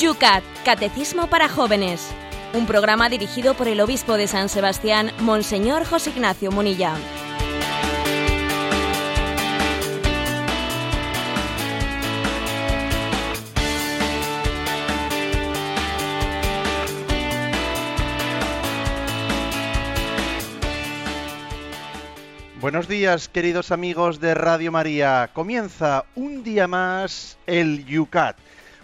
Yucat, Catecismo para Jóvenes. Un programa dirigido por el obispo de San Sebastián, Monseñor José Ignacio Munilla. Buenos días, queridos amigos de Radio María. Comienza un día más el Yucat,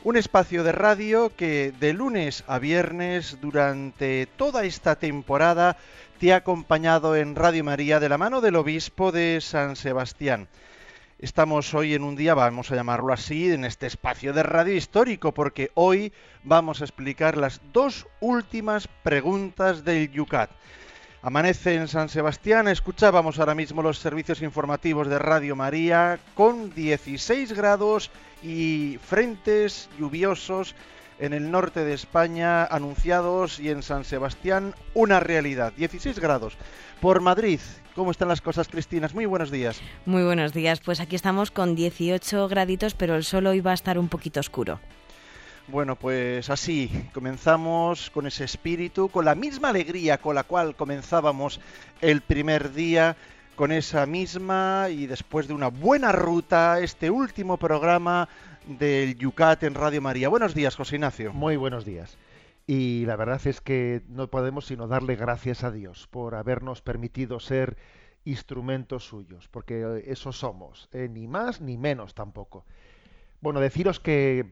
un espacio de radio que de lunes a viernes durante toda esta temporada te ha acompañado en Radio María de la mano del obispo de San Sebastián. Estamos hoy en un día, vamos a llamarlo así, en este espacio de radio histórico, porque hoy vamos a explicar las dos últimas preguntas del Yucat. Amanece en San Sebastián, escuchábamos ahora mismo los servicios informativos de Radio María con 16 grados y frentes lluviosos en el norte de España anunciados y en San Sebastián una realidad, 16 grados. Por Madrid, ¿cómo están las cosas, Cristinas? Muy buenos días. Muy buenos días, pues aquí estamos con 18 graditos, pero el sol hoy va a estar un poquito oscuro. Bueno, pues así, comenzamos con ese espíritu, con la misma alegría con la cual comenzábamos el primer día, con esa misma y después de una buena ruta, este último programa del Yucat en Radio María. Buenos días, José Ignacio. Muy buenos días. Y la verdad es que no podemos sino darle gracias a Dios por habernos permitido ser instrumentos suyos, porque eso somos, eh, ni más ni menos tampoco. Bueno, deciros que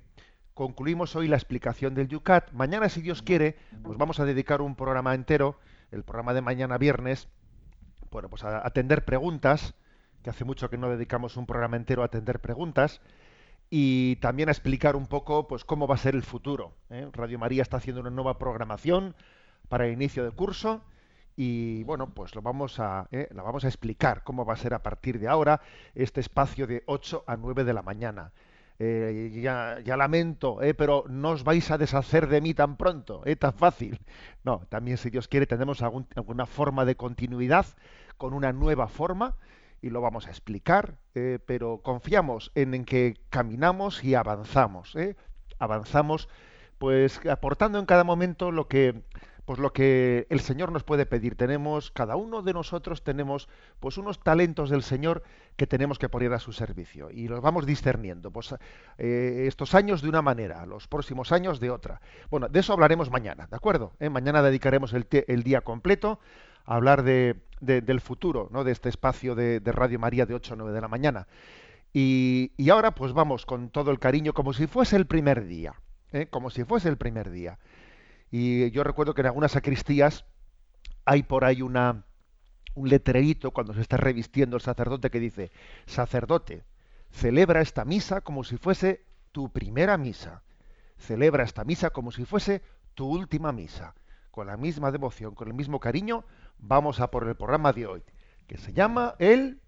concluimos hoy la explicación del Yucat. Mañana, si Dios quiere, nos vamos a dedicar un programa entero, el programa de mañana viernes, bueno, pues a atender preguntas, que hace mucho que no dedicamos un programa entero a atender preguntas, y también a explicar un poco pues cómo va a ser el futuro. ¿eh? Radio María está haciendo una nueva programación para el inicio del curso y bueno, pues lo vamos a, ¿eh? la vamos a explicar cómo va a ser a partir de ahora este espacio de 8 a 9 de la mañana. Eh, ya, lamento, eh, pero no os vais a deshacer de mí tan pronto, eh, tan fácil. No, también si Dios quiere tendremos alguna forma de continuidad con una nueva forma y lo vamos a explicar, eh, pero confiamos en, en, que caminamos y avanzamos, avanzamos pues aportando en cada momento lo que pues lo que el Señor nos puede pedir. Tenemos, cada uno de nosotros tenemos pues unos talentos del Señor que tenemos que poner a su servicio y los vamos discerniendo. Pues eh, estos años de una manera, los próximos años de otra. Bueno, de eso hablaremos mañana, ¿de acuerdo? ¿Eh? Mañana dedicaremos el, el, día completo a hablar de, de, del futuro, ¿no? De este espacio de, de, Radio María de 8 a 9 de la mañana. Y, y, ahora pues vamos con todo el cariño como si fuese el primer día, ¿eh? como si fuese el primer día. Y yo recuerdo que en algunas sacristías hay por ahí una, un letrerito cuando se está revistiendo el sacerdote que dice, sacerdote, celebra esta misa como si fuese tu primera misa. Celebra esta misa como si fuese tu última misa. Con la misma devoción, con el mismo cariño, vamos a por el programa de hoy, que se llama el...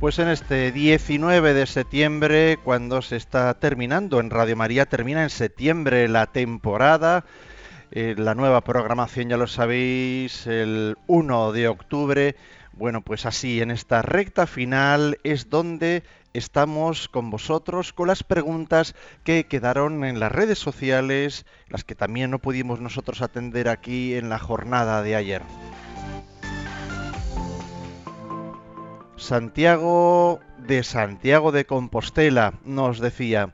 Pues en este 19 de septiembre, cuando se está terminando en Radio María, termina en septiembre la temporada, eh, la nueva programación ya lo sabéis, el 1 de octubre. Bueno, pues así, en esta recta final es donde estamos con vosotros con las preguntas que quedaron en las redes sociales, las que también no pudimos nosotros atender aquí en la jornada de ayer. Santiago de Santiago de Compostela nos decía,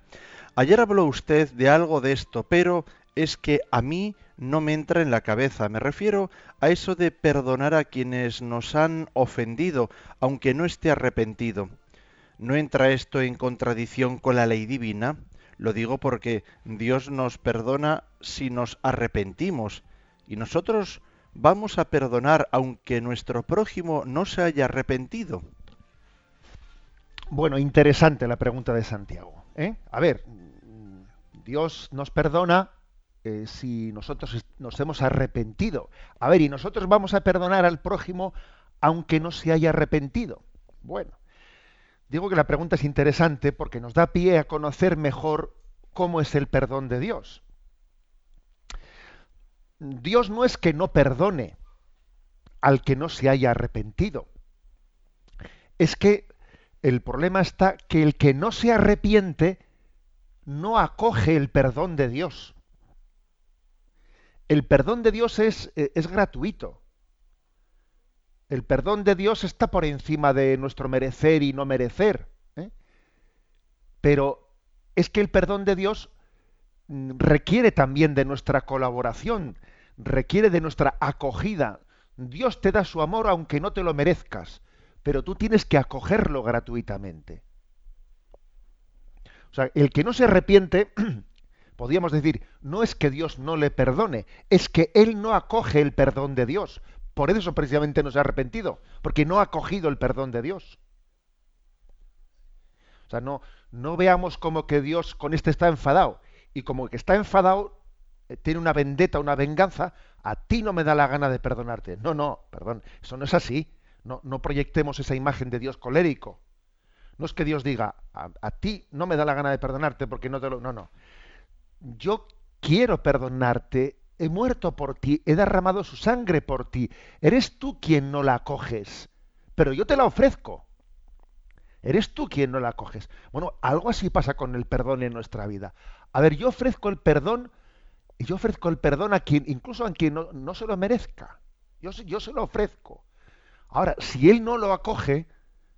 ayer habló usted de algo de esto, pero es que a mí no me entra en la cabeza. Me refiero a eso de perdonar a quienes nos han ofendido, aunque no esté arrepentido. ¿No entra esto en contradicción con la ley divina? Lo digo porque Dios nos perdona si nos arrepentimos, y nosotros vamos a perdonar aunque nuestro prójimo no se haya arrepentido? Bueno, interesante la pregunta de Santiago. ¿eh? A ver, Dios nos perdona eh, si nosotros nos hemos arrepentido. A ver, y nosotros vamos a perdonar al prójimo aunque no se haya arrepentido. Bueno, Digo que la pregunta es interesante porque nos da pie a conocer mejor cómo es el perdón de Dios. Dios no es que no perdone al que no se haya arrepentido. Es que el problema está que el que no se arrepiente no acoge el perdón de Dios. El perdón de Dios es, eh, es gratuito. El perdón de Dios está por encima de nuestro merecer y no merecer. ¿eh? Pero es que el perdón de Dios mm, requiere también de nuestra colaboración, requiere de nuestra acogida. Dios te da su amor aunque no te lo merezcas, pero tú tienes que acogerlo gratuitamente. O sea, el que no se arrepiente, podríamos decir, no es que Dios no le perdone, es que él no acoge el perdón de Dios. Por eso precisamente no se ha arrepentido, porque no ha acogido el perdón de Dios. O sea, no, no veamos como que Dios con este está enfadado. Y como que está enfadado, eh, tiene una vendetta, una venganza, a ti no me da la gana de perdonarte. No, no, perdón, eso no es así. No, proyectemos esa imagen de Dios colérico. No es que Dios diga, a, ti no me da la gana de perdonarte porque no te lo... No, no. Yo quiero perdonarte, he muerto por ti, he derramado su sangre por ti. Eres tú quien no la acoges, pero yo te la ofrezco. Eres tú quien no la acoges. Bueno, algo así pasa con el perdón en nuestra vida. A ver, yo ofrezco el perdón, yo ofrezco el perdón a quien, incluso a quien no, no se lo merezca. Yo, yo se lo ofrezco. Ahora, si él no lo acoge,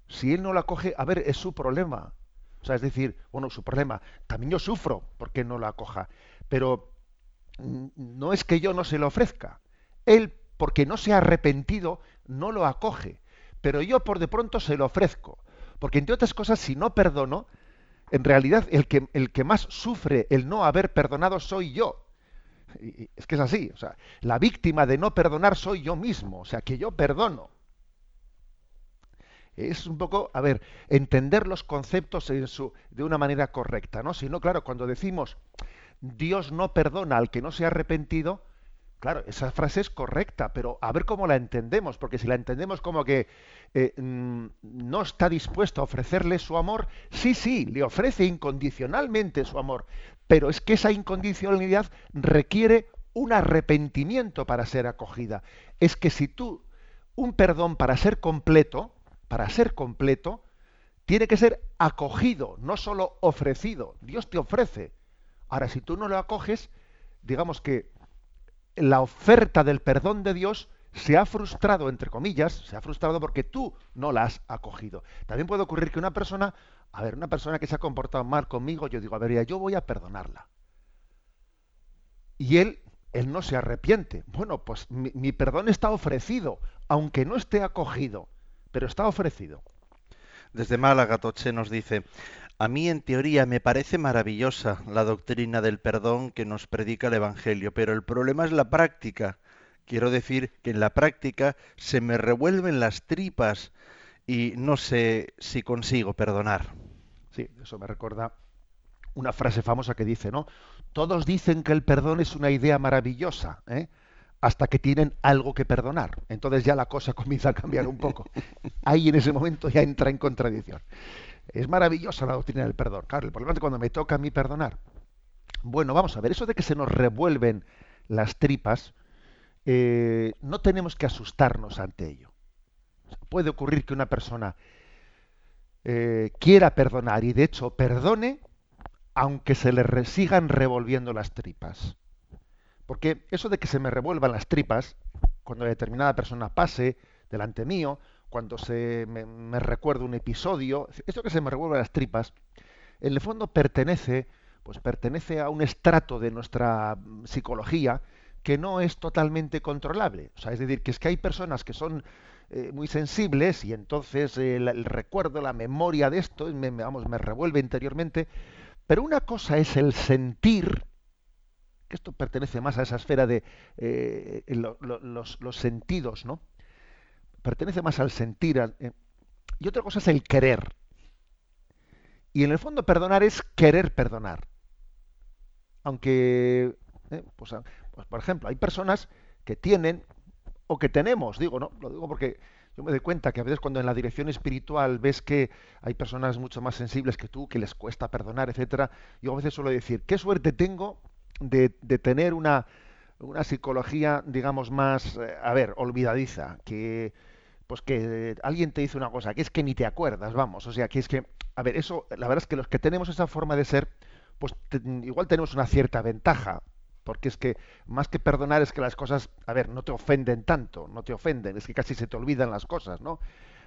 si él no lo acoge, a ver, es su problema. O sea, es decir, bueno, su problema. También yo sufro porque no lo acoja. Pero no es que yo no se lo ofrezca. Él, porque no se ha arrepentido, no lo acoge. Pero yo por de pronto se lo ofrezco. Porque entre otras cosas, si no perdono, en realidad el que, el que más sufre el no haber perdonado soy yo. Es que es así. O sea, la víctima de no perdonar soy yo mismo. O sea, que yo perdono. Es un poco, a ver, entender los conceptos en su, de una manera correcta, ¿no? Si no, claro, cuando decimos Dios no perdona al que no se ha arrepentido, claro, esa frase es correcta, pero a ver cómo la entendemos, porque si la entendemos como que eh, mm, no está dispuesto a ofrecerle su amor, sí, sí, le ofrece incondicionalmente su amor, pero es que esa incondicionalidad requiere un arrepentimiento para ser acogida. Es que si tú, un perdón para ser completo, para ser completo, tiene que ser acogido, no solo ofrecido. Dios te ofrece. Ahora, si tú no lo acoges, digamos que la oferta del perdón de Dios se ha frustrado, entre comillas, se ha frustrado porque tú no la has acogido. También puede ocurrir que una persona, a ver, una persona que se ha comportado mal conmigo, yo digo, a ver, ya, yo voy a perdonarla. Y él, él no se arrepiente. Bueno, pues mi, mi perdón está ofrecido, aunque no esté acogido, pero está ofrecido. Desde Málaga, Toche nos dice, a mí en teoría me parece maravillosa la doctrina del perdón que nos predica el Evangelio, pero el problema es la práctica. Quiero decir que en la práctica se me revuelven las tripas y no sé si consigo perdonar. Sí, eso me recuerda una frase famosa que dice, ¿no? Todos dicen que el perdón es una idea maravillosa, ¿eh? Hasta que tienen algo que perdonar. Entonces ya la cosa comienza a cambiar un poco. Ahí en ese momento ya entra en contradicción. Es maravillosa la doctrina del perdón. Claro, el problema es cuando me toca a mí perdonar. Bueno, vamos a ver, eso de que se nos revuelven las tripas, eh, no tenemos que asustarnos ante ello. Puede ocurrir que una persona eh, quiera perdonar y de hecho perdone aunque se le sigan revolviendo las tripas. Porque eso de que se me revuelvan las tripas, cuando determinada persona pase delante mío, cuando se me, me recuerda un episodio, esto que se me revuelve las tripas, en el fondo pertenece, pues pertenece a un estrato de nuestra psicología que no es totalmente controlable. O sea, es decir, que es que hay personas que son eh, muy sensibles y entonces eh, el, recuerdo, la memoria de esto, me, vamos, me revuelve interiormente. Pero una cosa es el sentir, esto pertenece más a esa esfera de eh, lo, lo, los, los, sentidos, ¿no? pertenece más al sentir. Eh, y otra cosa es el querer. Y en el fondo perdonar es querer perdonar. Aunque, eh, pues, pues, por ejemplo, hay personas que tienen, o que tenemos, digo, ¿no? Lo digo porque yo me doy cuenta que a veces cuando en la dirección espiritual ves que hay personas mucho más sensibles que tú, que les cuesta perdonar, etcétera, yo a veces suelo decir, qué suerte tengo de, tener una, una psicología, digamos, más, eh, a ver, olvidadiza, que pues que alguien te dice una cosa, que es que ni te acuerdas, vamos, o sea, que es que, a ver, eso, la verdad es que los que tenemos esa forma de ser, pues igual tenemos una cierta ventaja, porque es que más que perdonar es que las cosas, a ver, no te ofenden tanto, no te ofenden, es que casi se te olvidan las cosas, ¿no?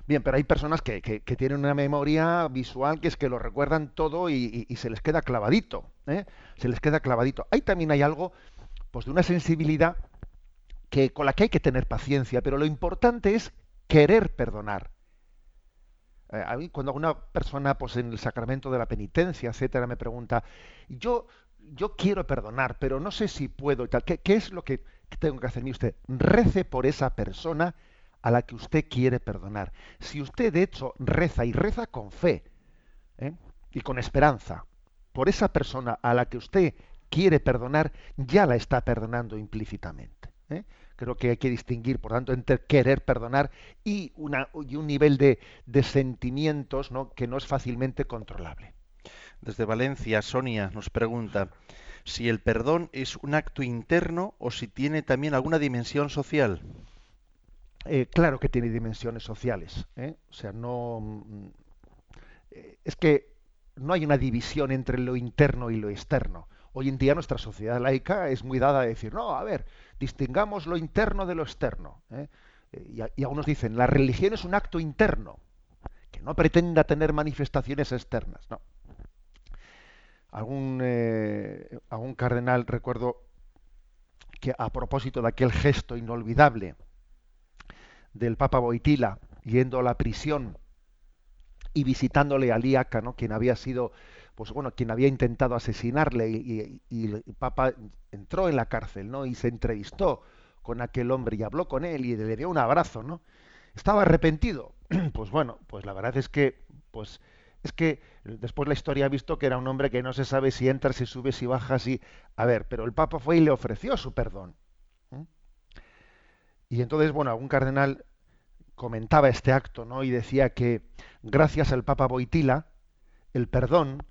Bien, pero hay personas que, que, tienen una memoria visual que es que lo recuerdan todo y, se les queda clavadito, ¿eh? se les queda clavadito. Ahí también hay algo, pues de una sensibilidad que con la que hay que tener paciencia, pero lo importante es querer perdonar. Eh, a mí cuando una persona, pues en el sacramento de la penitencia, etcétera, me pregunta, yo, yo quiero perdonar, pero no sé si puedo tal. ¿Qué, es lo que, tengo que hacer? usted rece por esa persona a la que usted quiere perdonar. Si usted de hecho reza y reza con fe ¿eh? y con esperanza por esa persona a la que usted quiere perdonar, ya la está perdonando implícitamente. ¿eh? Creo que hay que distinguir, por tanto, entre querer perdonar y, una, y un nivel de, de sentimientos ¿no? que no es fácilmente controlable. Desde Valencia, Sonia nos pregunta si el perdón es un acto interno o si tiene también alguna dimensión social. Eh, claro que tiene dimensiones sociales. ¿eh? O sea, no. Mm, es que no hay una división entre lo interno y lo externo. Hoy en día nuestra sociedad laica es muy dada a decir, no, a ver, distingamos lo interno de lo externo. ¿eh? Eh, y, algunos dicen, la religión es un acto interno, que no pretenda tener manifestaciones externas. No. Algún, eh, algún cardenal, recuerdo que a propósito de aquel gesto inolvidable del Papa Boitila yendo a la prisión y visitándole a Liaca, ¿no? quien había sido pues bueno, quien había intentado asesinarle y, el Papa entró en la cárcel, ¿no? Y se entrevistó con aquel hombre y habló con él y le dio un abrazo, ¿no? Estaba arrepentido. Pues bueno, pues la verdad es que, pues es que después la historia ha visto que era un hombre que no se sabe si entra, si sube, si baja, si... A ver, pero el Papa fue y le ofreció su perdón. Y entonces, bueno, algún cardenal comentaba este acto, ¿no? Y decía que gracias al Papa Boitila, el perdón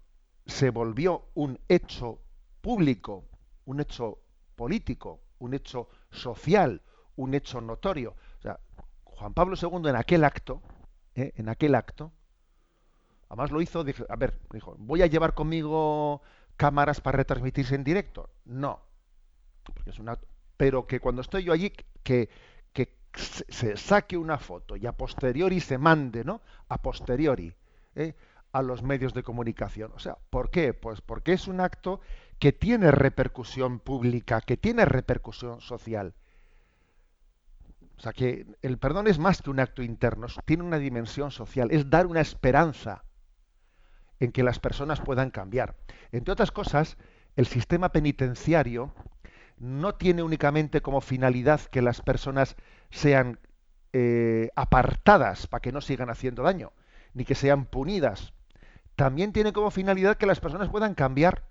se volvió un hecho público, un hecho político, un hecho social, un hecho notorio. O sea, Juan Pablo II en aquel acto, ¿eh? en aquel acto, además lo hizo, a ver, dijo, ¿voy a llevar conmigo cámaras para retransmitirse en directo? No, porque es una, pero que cuando estoy yo allí, que se saque una foto y a posteriori se mande, ¿no? A posteriori. ¿eh? a los medios de comunicación. O sea, ¿por qué? Pues porque es un acto que tiene repercusión pública, que tiene repercusión social. O sea, que el perdón es más que un acto interno, tiene una dimensión social, es dar una esperanza en que las personas puedan cambiar. Entre otras cosas, el sistema penitenciario no tiene únicamente como finalidad que las personas sean eh, apartadas para que no sigan haciendo daño, ni que sean punidas también tiene como finalidad que las personas puedan cambiar.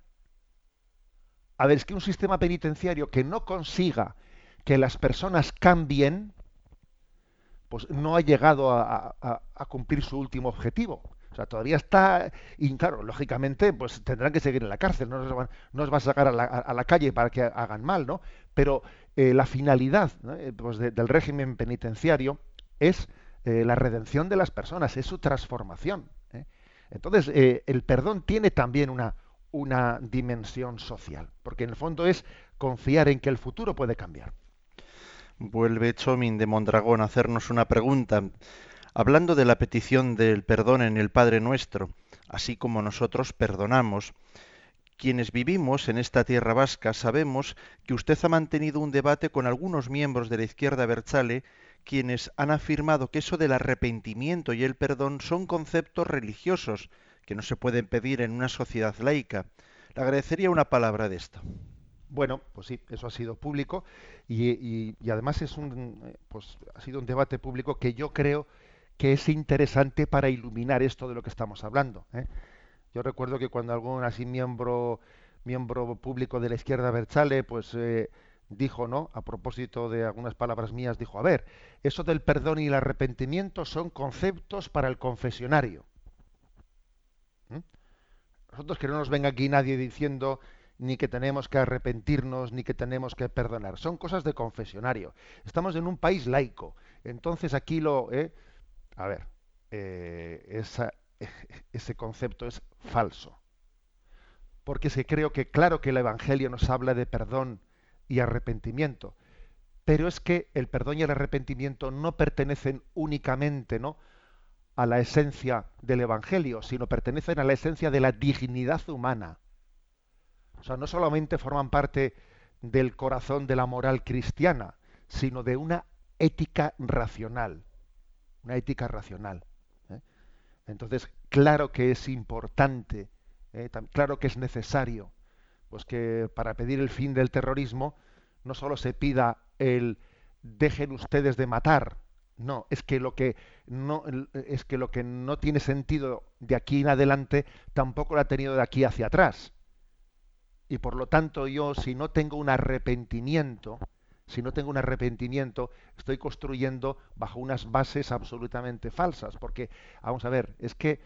A ver, es que un sistema penitenciario que no consiga que las personas cambien, pues no ha llegado a, cumplir su último objetivo. Sea, todavía está, y claro, lógicamente, pues tendrán que seguir en la cárcel, no nos, va a sacar a la, calle para que hagan mal, ¿no? Pero eh, la finalidad eh, pues del régimen penitenciario es eh, la redención de las personas, es su transformación. Entonces, el perdón tiene también una, una dimensión social, porque en el fondo es confiar en que el futuro puede cambiar. Vuelve Chomin de Mondragón a hacernos una pregunta. Hablando de la petición del perdón en el Padre Nuestro, así como nosotros perdonamos, quienes vivimos en esta tierra vasca sabemos que usted ha mantenido un debate con algunos miembros de la izquierda Berchale quienes han afirmado que eso del arrepentimiento y el perdón son conceptos religiosos que no se pueden pedir en una sociedad laica. Le agradecería una palabra de esto. Bueno, pues sí, eso ha sido público y, además es un, eh, pues ha sido un debate público que yo creo que es interesante para iluminar esto de lo que estamos hablando. ¿eh? Yo recuerdo que cuando algún así miembro miembro público de la izquierda Berchale, pues eh, dijo, ¿no? A propósito de algunas palabras mías, dijo, a ver, eso del perdón y el arrepentimiento son conceptos para el confesionario. ¿Mm? Nosotros que no nos venga aquí nadie diciendo ni que tenemos que arrepentirnos, ni que tenemos que perdonar. Son cosas de confesionario. Estamos en un país laico. Entonces aquí lo... ¿eh? A ver, eh, ese concepto es falso. Porque se creo que claro que el Evangelio nos habla de perdón y arrepentimiento. Pero es que el perdón y el arrepentimiento no pertenecen únicamente ¿no? a la esencia del Evangelio, sino pertenecen a la esencia de la dignidad humana. O sea, no solamente forman parte del corazón de la moral cristiana, sino de una ética racional. Una ética racional. ¿eh? Entonces, claro que es importante, ¿eh? claro que es necesario, pues que para pedir el fin del terrorismo no solo se pida el dejen ustedes de matar, no, es que lo que no es que lo que no tiene sentido de aquí en adelante tampoco lo ha tenido de aquí hacia atrás. Y por lo tanto yo si no tengo un arrepentimiento, si no tengo un arrepentimiento, estoy construyendo bajo unas bases absolutamente falsas, porque vamos a ver, es que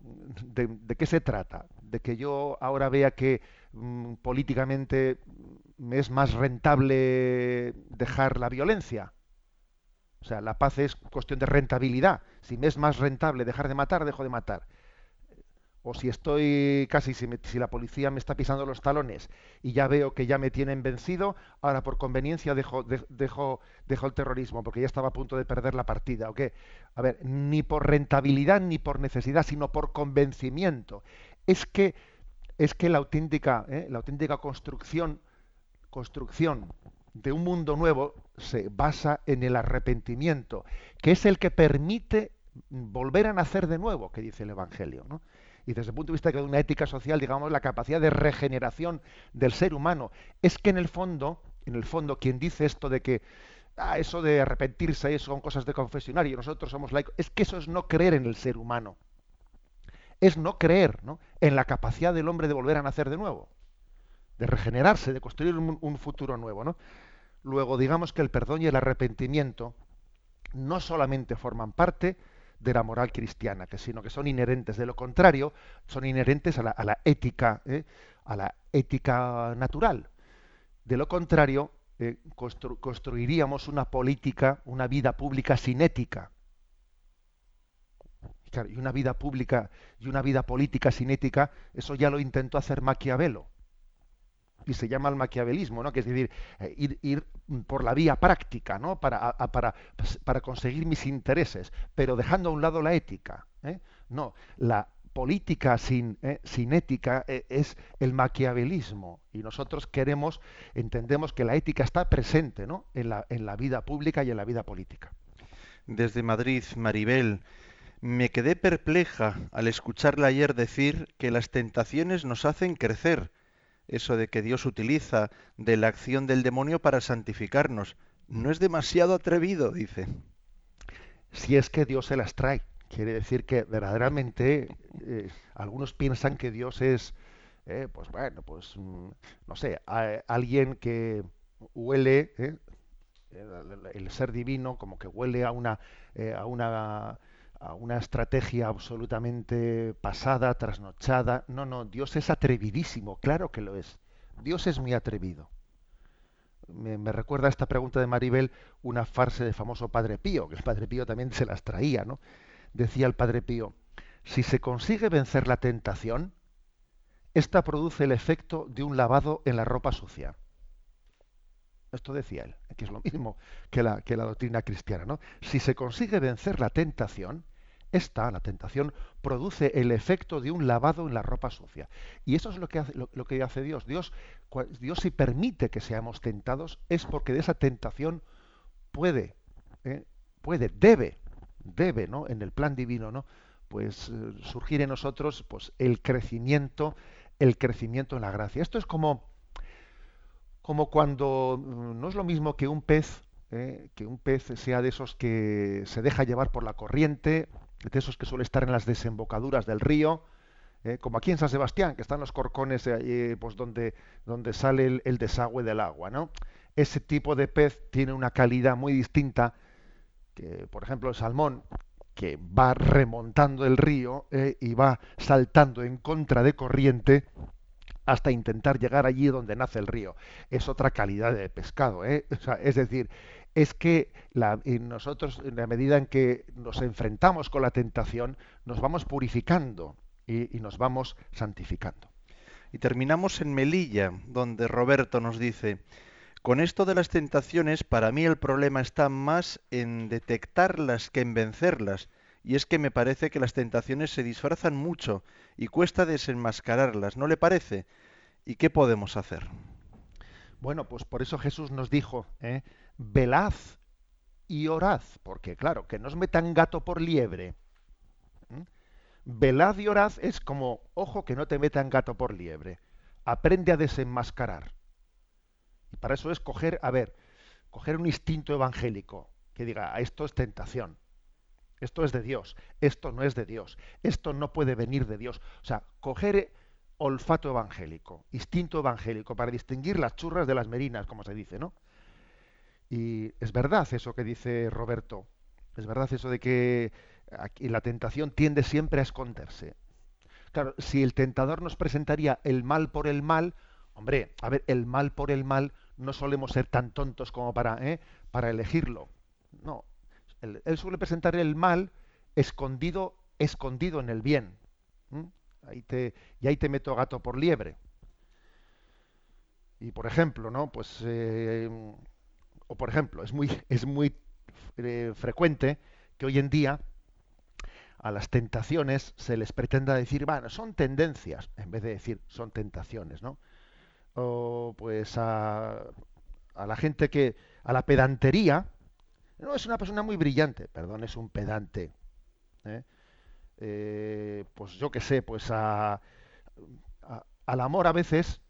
¿de, qué se trata? ¿De que yo ahora vea que mm, políticamente me es más rentable dejar la violencia? O sea, la paz es cuestión de rentabilidad. Si me es más rentable dejar de matar, dejo de matar o si estoy casi, si, la policía me está pisando los talones y ya veo que ya me tienen vencido, ahora por conveniencia dejo, el terrorismo, porque ya estaba a punto de perder la partida. ¿o qué? A ver, ni por rentabilidad ni por necesidad, sino por convencimiento. Es que, es que la auténtica, ¿eh? la auténtica construcción, construcción de un mundo nuevo se basa en el arrepentimiento, que es el que permite volver a nacer de nuevo, que dice el Evangelio. ¿no? Y desde el punto de vista de una ética social, digamos, la capacidad de regeneración del ser humano. Es que en el fondo, en el fondo, quien dice esto de que ah, eso de arrepentirse eso son cosas de confesionario, nosotros somos laicos, es que eso es no creer en el ser humano. Es no creer ¿no? en la capacidad del hombre de volver a nacer de nuevo, de regenerarse, de construir un, un futuro nuevo. ¿no? Luego, digamos que el perdón y el arrepentimiento no solamente forman parte de la moral cristiana, que sino que son inherentes. De lo contrario, son inherentes a la, ética, ¿eh? a la ética natural. De lo contrario, eh, construiríamos una política, una vida pública sin ética. y una vida pública y una vida política sin ética, eso ya lo intentó hacer Maquiavelo y se llama el maquiavelismo, ¿no? que es decir, eh, ir, por la vía práctica ¿no? para, para, pues, para, conseguir mis intereses, pero dejando a un lado la ética. ¿eh? No, la política sin, ¿eh? sin ética es el maquiavelismo y nosotros queremos, entendemos que la ética está presente ¿no? en, la, en la vida pública y en la vida política. Desde Madrid, Maribel, me quedé perpleja al escucharla ayer decir que las tentaciones nos hacen crecer eso de que Dios utiliza de la acción del demonio para santificarnos. No es demasiado atrevido, dice. Si es que Dios se las trae. Quiere decir que verdaderamente eh, algunos piensan que Dios es, eh, pues bueno, pues mm, no sé, alguien que huele, eh, el, ser divino, como que huele a una, a una a una estrategia absolutamente pasada, trasnochada. No, no, Dios es atrevidísimo, claro que lo es. Dios es muy atrevido. Me, recuerda esta pregunta de Maribel una farse de famoso Padre Pío, que el Padre Pío también se las traía, ¿no? Decía el Padre Pío, si se consigue vencer la tentación, esta produce el efecto de un lavado en la ropa sucia. Esto decía él, que es lo mismo que la, que la doctrina cristiana. ¿no? Si se consigue vencer la tentación, esta, la tentación, produce el efecto de un lavado en la ropa sucia. Y eso es lo que hace, lo, que hace Dios. Dios. Dios si permite que seamos tentados es porque de esa tentación puede, ¿eh? puede, debe, debe, ¿no? En el plan divino, ¿no? Pues eh, surgir en nosotros, pues el crecimiento, el crecimiento en la gracia. Esto es como como cuando mm, no es lo mismo que un pez, eh, que un pez sea de esos que se deja llevar por la corriente, de esos que suele estar en las desembocaduras del río, ¿eh? como aquí en San Sebastián, que están los corcones pues donde, donde sale el, desagüe del agua, ¿no? Ese tipo de pez tiene una calidad muy distinta que, por ejemplo, el salmón, que va remontando el río eh, y va saltando en contra de corriente hasta intentar llegar allí donde nace el río. Es otra calidad de pescado. es decir, es que nosotros, en la medida en que nos enfrentamos con la tentación, nos vamos purificando y, nos vamos santificando. Y terminamos en Melilla, donde Roberto nos dice, con esto de las tentaciones, para mí el problema está más en detectarlas que en vencerlas. Y es que me parece que las tentaciones se disfrazan mucho y cuesta desenmascararlas, ¿no le parece? ¿Y qué podemos hacer? Bueno, pues por eso Jesús nos dijo, ¿eh? velad y orad, porque claro, que no os metan gato por liebre. Velad y orad es como, ojo, que no te metan gato por liebre. Aprende a desenmascarar. Y para eso es coger, a ver, coger un instinto evangélico que diga, esto es tentación. Esto es de Dios, esto no es de Dios, esto no puede venir de Dios. O sea, coger olfato evangélico, instinto evangélico, para distinguir las churras de las merinas, como se dice, ¿no? Y es verdad eso que dice Roberto, es verdad eso de que aquí la tentación tiende siempre a esconderse. Claro, si el tentador nos presentaría el mal por el mal, hombre, a ver, el mal por el mal no solemos ser tan tontos como para, ¿eh? para elegirlo. No, él, suele presentar el mal escondido, escondido en el bien. Ahí te, y ahí te meto gato por liebre. Y por ejemplo, ¿no? Pues eh, o por ejemplo, es muy, es muy eh, frecuente que hoy en día a las tentaciones se les pretenda decir, bueno, son tendencias, en vez de decir son tentaciones, ¿no? O pues a, a la gente que, a la pedantería, no, es una persona muy brillante, perdón, es un pedante. ¿eh? Eh, pues yo qué sé, pues a, al amor a veces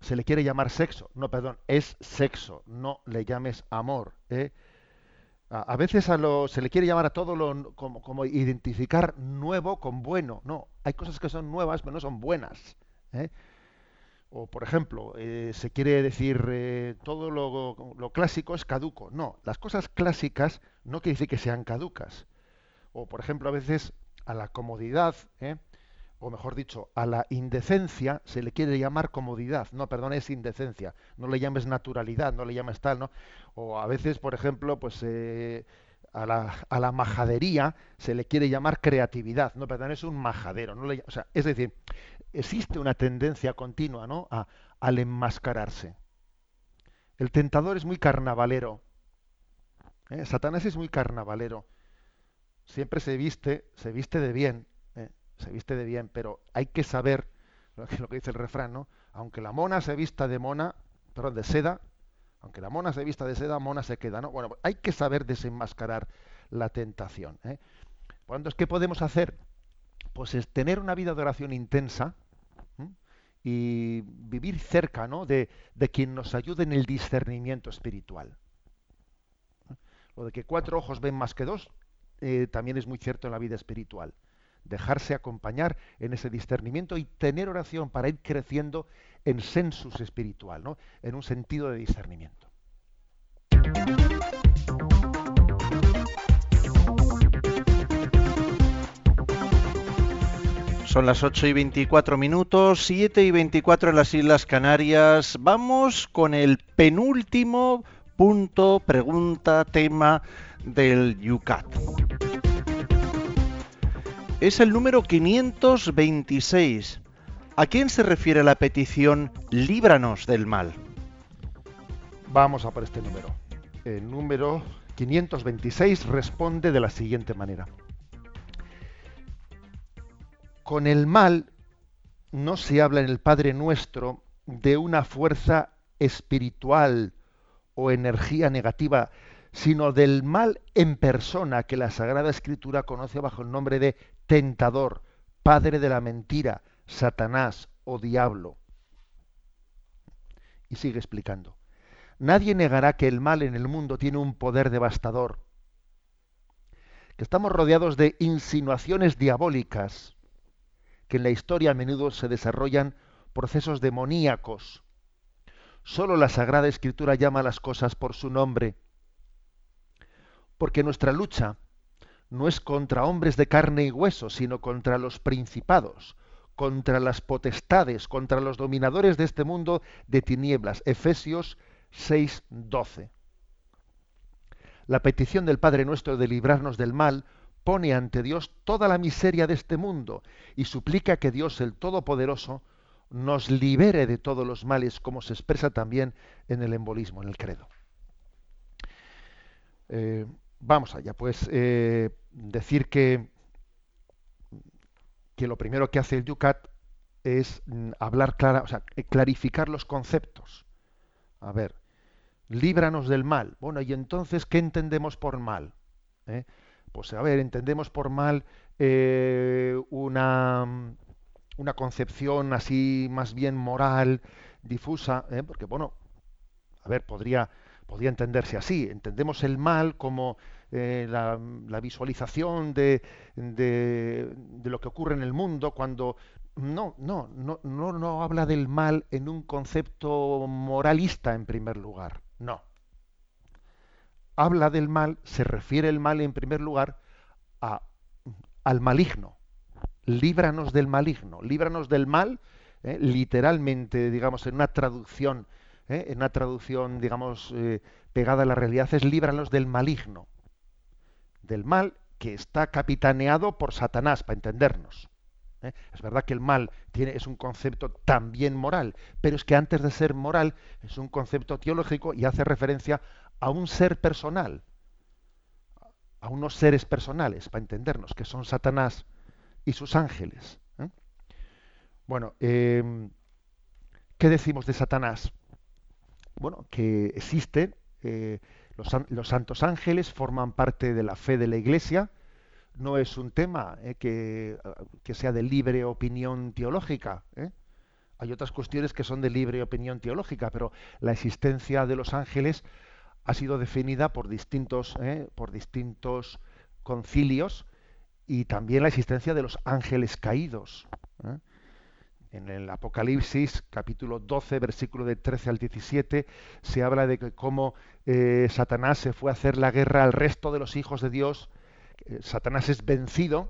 se le quiere llamar sexo. No, perdón, es sexo, no le llames amor. ¿eh? A, veces a lo, se le quiere llamar a todo lo como, como, identificar nuevo con bueno. No, hay cosas que son nuevas, pero no son buenas. ¿Eh? O, por ejemplo, eh, se quiere decir todo lo, lo, clásico es caduco. No, las cosas clásicas no quiere decir que sean caducas. O, por ejemplo, a veces a la comodidad, ¿eh? o mejor dicho, a la indecencia se le quiere llamar comodidad. No, perdón, es indecencia. No le llames naturalidad, no le llames tal, ¿no? O a veces, por ejemplo, pues eh, a, la, a, la, majadería se le quiere llamar creatividad. No, perdón, es un majadero. No le, o sea, es decir, existe una tendencia continua, ¿no? A, al enmascararse. El tentador es muy carnavalero. ¿eh? Satanás es muy carnavalero. Siempre se viste, se viste de bien se viste de bien, pero hay que saber lo que, lo dice el refrán, ¿no? Aunque la mona se vista de mona, perdón, de seda, aunque la mona se vista de seda, mona se queda, ¿no? Bueno, hay que saber desenmascarar la tentación. ¿eh? Entonces, ¿qué podemos hacer? Pues es tener una vida de oración intensa y vivir cerca ¿no? de, de, quien nos ayude en el discernimiento espiritual. Lo de que cuatro ojos ven más que dos eh, también es muy cierto en la vida espiritual dejarse acompañar en ese discernimiento y tener oración para ir creciendo en sensus espiritual, ¿no? en un sentido de discernimiento. Son las 8 y 24 minutos, 7 y 24 en las Islas Canarias. Vamos con el penúltimo punto, pregunta, tema del Yucat es el número 526. ¿A quién se refiere la petición líbranos del mal? Vamos a por este número. El número 526 responde de la siguiente manera. Con el mal no se habla en el Padre Nuestro de una fuerza espiritual o energía negativa, sino del mal en persona que la Sagrada Escritura conoce bajo el nombre de tentador, padre de la mentira, Satanás o diablo. Y sigue explicando. Nadie negará que el mal en el mundo tiene un poder devastador, que estamos rodeados de insinuaciones diabólicas, que en la historia a menudo se desarrollan procesos demoníacos. Solo la Sagrada Escritura llama las cosas por su nombre. Porque nuestra lucha no es contra hombres de carne y hueso, sino contra los principados, contra las potestades, contra los dominadores de este mundo de tinieblas. Efesios 6:12. La petición del Padre nuestro de librarnos del mal pone ante Dios toda la miseria de este mundo y suplica que Dios el Todopoderoso nos libere de todos los males, como se expresa también en el embolismo, en el credo. Eh, vamos allá, pues eh, decir que, que lo primero que hace el Yucat es mm, hablar clara, o sea, clarificar los conceptos. A ver, líbranos del mal. Bueno, y entonces, ¿qué entendemos por mal? ¿Eh? Pues a ver, entendemos por mal eh, una, una concepción así más bien moral, difusa, ¿eh? porque bueno, a ver, podría, podría entenderse así. Entendemos el mal como la, la, visualización de, de, de, lo que ocurre en el mundo cuando no, no, no, no, no habla del mal en un concepto moralista en primer lugar. No. Habla del mal, se refiere el mal en primer lugar al maligno. Líbranos del maligno, líbranos del mal, eh, literalmente, digamos, en una traducción, eh, en una traducción, digamos, eh, pegada a la realidad, es líbranos del maligno. Del mal que está capitaneado por Satanás, para entendernos. ¿Eh? Es verdad que el mal tiene, es un concepto también moral, pero es que antes de ser moral es un concepto teológico y hace referencia a un ser personal, a unos seres personales, para entendernos, que son Satanás y sus ángeles. ¿eh? Bueno, em, ¿qué decimos de Satanás? Bueno, que existe, eh, los, los santos ángeles forman parte de la fe de la Iglesia, no es un tema eh, que, sea de libre opinión teológica. ¿eh? Hay otras cuestiones que son de libre opinión teológica, pero la existencia de los ángeles ha sido definida por distintos, ¿eh? por distintos concilios y también la existencia de los ángeles caídos. En el Apocalipsis, capítulo 12, versículo de 13 al 17, se habla de cómo Satanás se fue a hacer la guerra al resto de los hijos de Dios Satanás es vencido,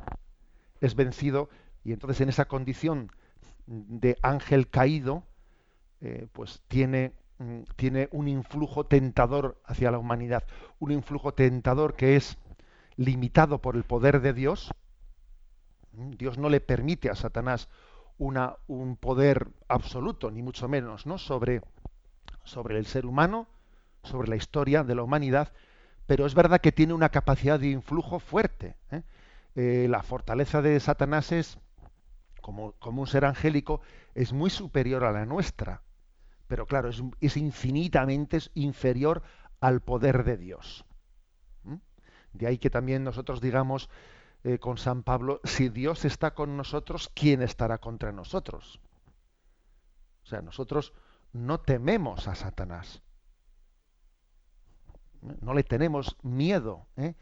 es vencido, y entonces en esa condición de ángel caído, eh, pues tiene, mm, tiene un influjo tentador hacia la humanidad, un influjo tentador que es limitado por el poder de Dios. Mm, Dios no le permite a Satanás una, un poder absoluto, ni mucho menos, ¿no? sobre, sobre el ser humano, sobre la historia de la humanidad, pero es verdad que tiene una capacidad de influjo fuerte. ¿eh? Eh, la fortaleza de Satanás es, como, un ser angélico, es muy superior a la nuestra, pero claro, es, es infinitamente inferior al poder de Dios. De ahí que también nosotros digamos eh, con San Pablo, si Dios está con nosotros, ¿quién estará contra nosotros? O sea, nosotros no tememos a Satanás. No le tenemos miedo. ¿eh?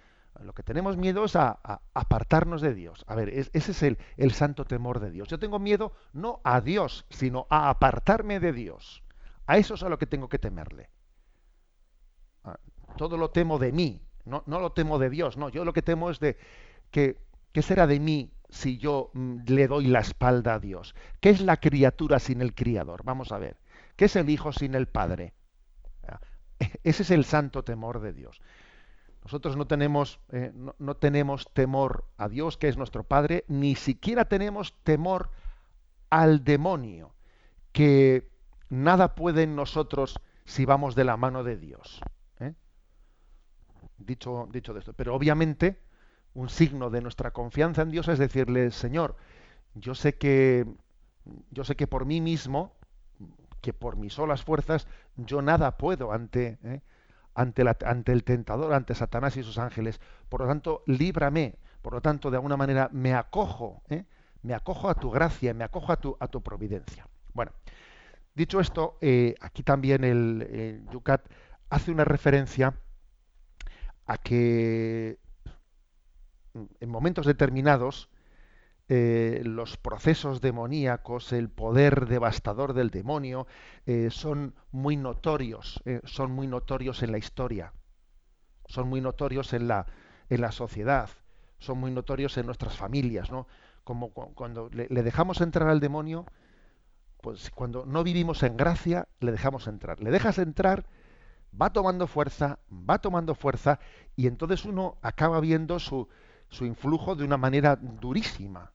Lo que tenemos miedo es a, apartarnos de Dios. A ver, ese es el, el, santo temor de Dios. Yo tengo miedo no a Dios, sino a apartarme de Dios. A eso es a lo que tengo que temerle. Ah, todo lo temo de mí, no, no lo temo de Dios. No, yo lo que temo es de que, ¿qué será de mí si yo mm, le doy la espalda a Dios? ¿Qué es la criatura sin el criador? Vamos a ver. ¿Qué es el hijo sin el padre? Ese es el santo temor de Dios. Nosotros no tenemos, eh, no, tenemos temor a Dios, que es nuestro Padre, ni siquiera tenemos temor al demonio, que nada puede en nosotros si vamos de la mano de Dios. ¿eh? Dicho, dicho de esto. Pero obviamente, un signo de nuestra confianza en Dios es decirle, Señor, yo sé que, yo sé que por mí mismo que por mis solas fuerzas yo nada puedo ante, ¿eh? ante, ante, el tentador, ante Satanás y sus ángeles. Por lo tanto, líbrame. Por lo tanto, de alguna manera me acojo, ¿eh? me acojo a tu gracia, me acojo a tu, a tu providencia. Bueno, dicho esto, eh, aquí también el, Yucat hace una referencia a que en momentos determinados eh, los procesos demoníacos, el poder devastador del demonio, eh, son muy notorios, eh, son muy notorios en la historia, son muy notorios en la, en la sociedad, son muy notorios en nuestras familias, ¿no? Como cuando le, dejamos entrar al demonio, pues cuando no vivimos en gracia, le dejamos entrar. Le dejas entrar, va tomando fuerza, va tomando fuerza, y entonces uno acaba viendo su, su influjo de una manera durísima.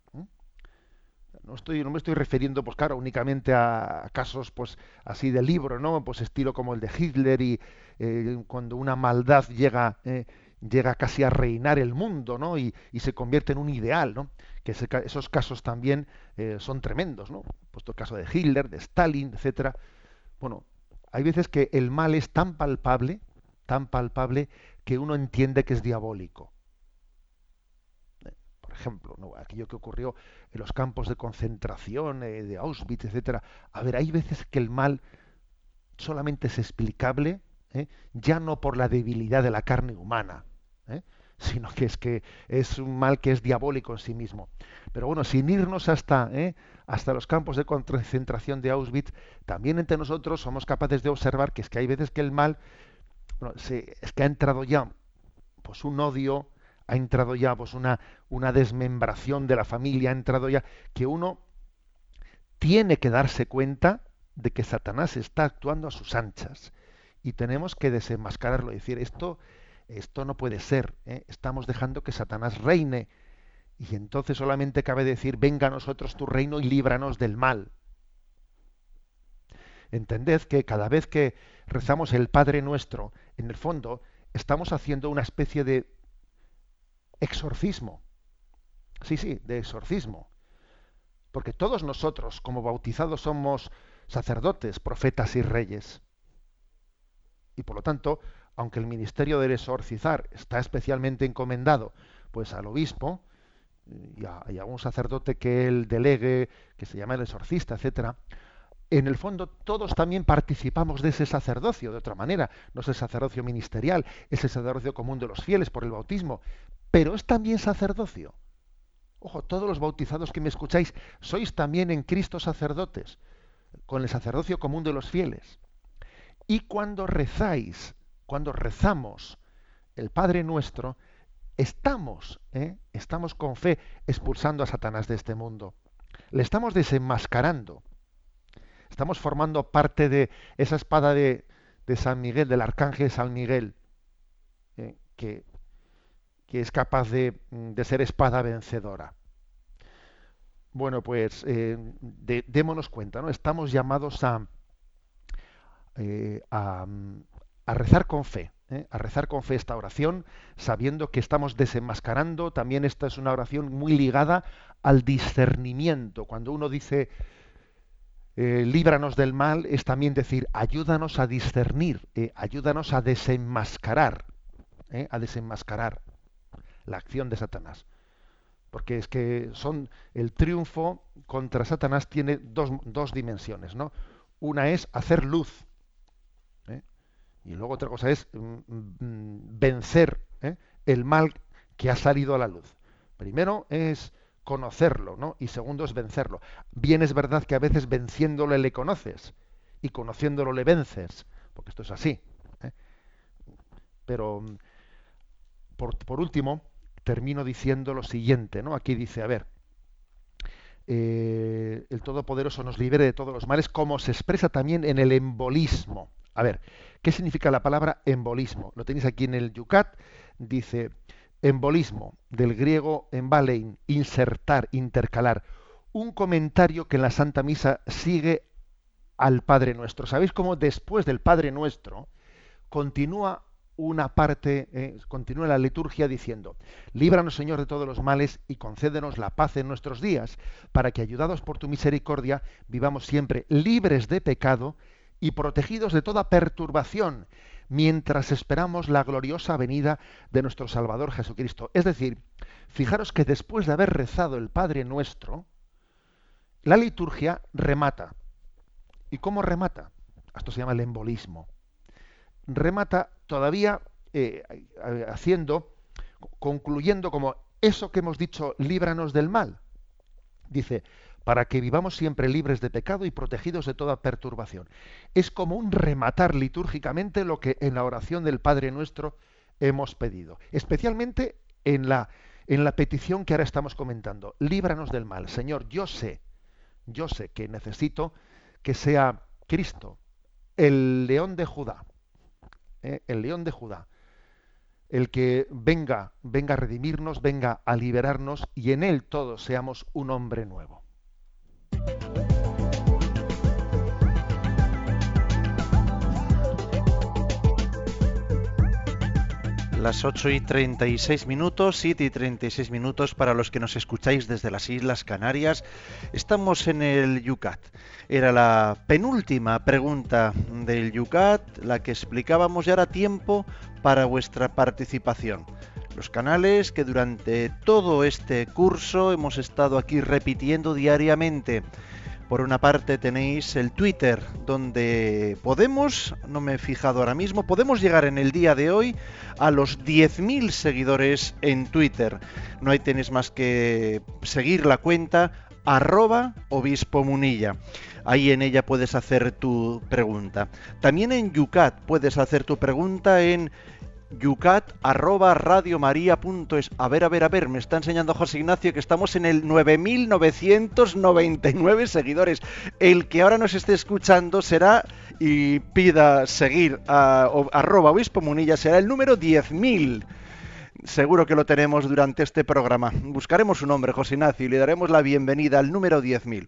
No, estoy, no me estoy refiriendo, pues claro, únicamente a casos pues así de libro, ¿no? Pues estilo como el de Hitler y eh, cuando una maldad llega, eh, llega casi a reinar el mundo, ¿no? Y, se convierte en un ideal, ¿no? Que esos casos también eh, son tremendos, ¿no? Puesto el caso de Hitler, de Stalin, etcétera. Bueno, hay veces que el mal es tan palpable, tan palpable, que uno entiende que es diabólico ejemplo, ¿no? aquello que ocurrió en los campos de concentración eh, de Auschwitz, etcétera. A ver, hay veces que el mal solamente es explicable, ¿eh? ya no por la debilidad de la carne humana, ¿eh? sino que es que es un mal que es diabólico en sí mismo. Pero bueno, sin irnos hasta, hasta los campos de concentración de Auschwitz, también entre nosotros somos capaces de observar que es que hay veces que el mal, es que ha entrado ya pues un odio, ha entrado ya pues una, una desmembración de la familia, ha entrado ya que uno tiene que darse cuenta de que Satanás está actuando a sus anchas y tenemos que desenmascararlo, decir esto esto no puede ser, ¿eh? estamos dejando que Satanás reine y entonces solamente cabe decir venga a nosotros tu reino y líbranos del mal. Entended que cada vez que rezamos el Padre Nuestro, en el fondo estamos haciendo una especie de exorcismo. Sí, sí, de exorcismo. Porque todos nosotros, como bautizados, somos sacerdotes, profetas y reyes. Y por lo tanto, aunque el ministerio del exorcizar está especialmente encomendado pues al obispo y a, un sacerdote que él delegue, que se llama el exorcista, etcétera, en el fondo todos también participamos de ese sacerdocio, de otra manera, no es el sacerdocio ministerial, es el sacerdocio común de los fieles por el bautismo, pero es también sacerdocio. Ojo, todos los bautizados que me escucháis, sois también en Cristo sacerdotes, con el sacerdocio común de los fieles. Y cuando rezáis, cuando rezamos el Padre nuestro, estamos, ¿eh? estamos con fe expulsando a Satanás de este mundo. Le estamos desenmascarando. Estamos formando parte de esa espada de, San Miguel, del arcángel San Miguel, ¿eh? que que es capaz de, mm, ser espada vencedora. Bueno, pues eh, démonos cuenta, ¿no? Estamos llamados a, eh, mm, a, rezar con fe, ¿eh? a rezar con fe esta oración, sabiendo que estamos desenmascarando. También esta es una oración muy ligada al discernimiento. Cuando uno dice líbranos del mal, es también decir ayúdanos a discernir, ayúdanos a desenmascarar, a desenmascarar la acción de Satanás. Porque es que son el triunfo contra Satanás tiene dos, dos dimensiones, ¿no? Una es hacer luz. ¿eh? Y luego otra cosa es mm, mm, vencer ¿eh? el mal que ha salido a la luz. Primero es conocerlo, ¿no? Y segundo es vencerlo. Bien es verdad que a veces venciéndole le conoces y conociéndolo le vences, porque esto es así. ¿eh? Pero mm, por, por último, termino diciendo lo siguiente, ¿no? Aquí dice, a ver, eh, el Todopoderoso nos libere de todos los males, como se expresa también en el embolismo. A ver, ¿qué significa la palabra embolismo? Lo tenéis aquí en el Yucat, dice embolismo, del griego embalein, insertar, intercalar, un comentario que en la Santa Misa sigue al Padre Nuestro. ¿Sabéis cómo después del Padre Nuestro continúa una parte, eh, continúa la liturgia diciendo, líbranos Señor de todos los males y concédenos la paz en nuestros días, para que ayudados por tu misericordia vivamos siempre libres de pecado y protegidos de toda perturbación, mientras esperamos la gloriosa venida de nuestro Salvador Jesucristo. Es decir, fijaros que después de haber rezado el Padre nuestro, la liturgia remata. ¿Y cómo remata? Esto se llama el embolismo. Remata todavía eh, haciendo, concluyendo como eso que hemos dicho, líbranos del mal. Dice, para que vivamos siempre libres de pecado y protegidos de toda perturbación. Es como un rematar litúrgicamente lo que en la oración del Padre nuestro hemos pedido, especialmente en la, en la petición que ahora estamos comentando. Líbranos del mal. Señor, yo sé, yo sé que necesito que sea Cristo, el león de Judá, ¿eh? el león de Judá, el que venga, venga a redimirnos, venga a liberarnos y en él todos seamos un hombre nuevo. Las 8 y 36 minutos, 7 y 36 minutos para los que nos escucháis desde las Islas Canarias. Estamos en el Yucat. Era la penúltima pregunta del Yucat, la que explicábamos ya era tiempo para vuestra participación. Los canales que durante todo este curso hemos estado aquí repitiendo diariamente. Por una parte tenéis el Twitter, donde podemos, no me he fijado ahora mismo, podemos llegar en el día de hoy a los 10.000 seguidores en Twitter. No hay tenéis más que seguir la cuenta arroba obispo munilla. Ahí en ella puedes hacer tu pregunta. También en Yucat puedes hacer tu pregunta en yucat arroba. A ver, a ver, a ver, me está enseñando José Ignacio que estamos en el 9.999 seguidores. El que ahora nos esté escuchando será y pida seguir a, arroba obispo munilla será el número 10.000. Seguro que lo tenemos durante este programa. Buscaremos un nombre, José Ignacio, y le daremos la bienvenida al número 10.000.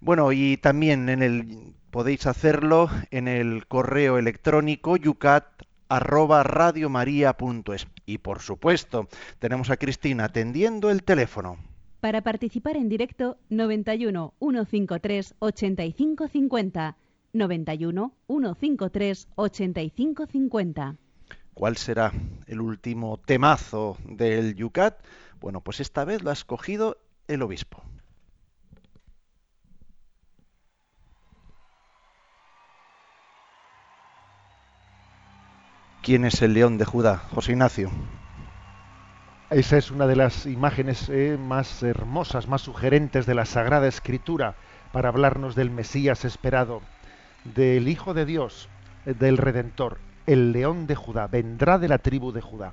Bueno, y también en el podéis hacerlo en el correo electrónico yucat arroba radiomaria.es. Y por supuesto, tenemos a Cristina atendiendo el teléfono. Para participar en directo, 91 153 8550. 91 153 8550. ¿Cuál será el último temazo del Yucat? Bueno, pues esta vez lo ha escogido el obispo. ¿Quién es el león de Judá? José Ignacio. Esa es una de las imágenes eh, más hermosas, más sugerentes de la Sagrada Escritura para hablarnos del Mesías esperado, del Hijo de Dios, eh, del Redentor, el león de Judá, vendrá de la tribu de Judá.